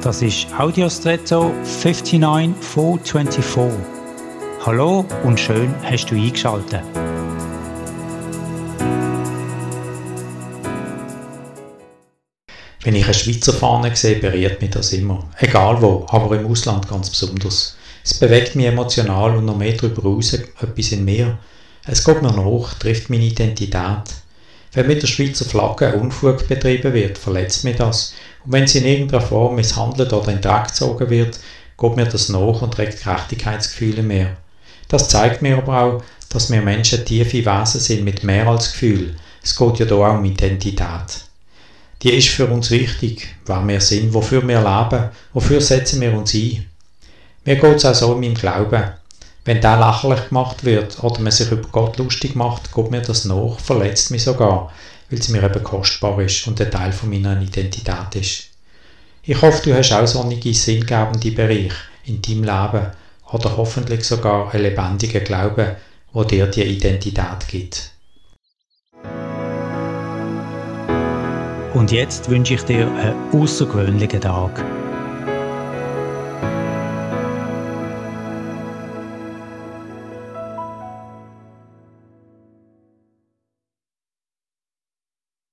Das ist Audiostretto 59424. Hallo und schön hast du eingeschaltet. Wenn ich eine Schweizer Fahne sehe, berührt mich das immer. Egal wo, aber im Ausland ganz besonders. Es bewegt mich emotional und noch mehr darüber raus, etwas in mir. Es geht mir nach, trifft meine Identität. Wenn mit der Schweizer Flagge Unfug betrieben wird, verletzt mich das. Und wenn sie in irgendeiner Form misshandelt oder in Dreck gezogen wird, geht mir das nach und trägt Gerechtigkeitsgefühle mehr. Das zeigt mir aber auch, dass wir Menschen tiefe Wesen sind mit mehr als Gefühl. Es geht ja da auch um Identität. Die ist für uns wichtig, wer wir sind, wofür wir leben, wofür setzen wir uns ein. Mir geht es auch so in meinem Glauben. Wenn der lächerlich gemacht wird oder man sich über Gott lustig macht, geht mir das nach, verletzt mich sogar, weil es mir eben kostbar ist und ein Teil von meiner Identität ist. Ich hoffe, du hast auch sonnige, sinngebende Bereiche in deinem Leben oder hoffentlich sogar einen lebendigen Glauben, wo dir die Identität gibt. Und jetzt wünsche ich dir einen außergewöhnlichen Tag.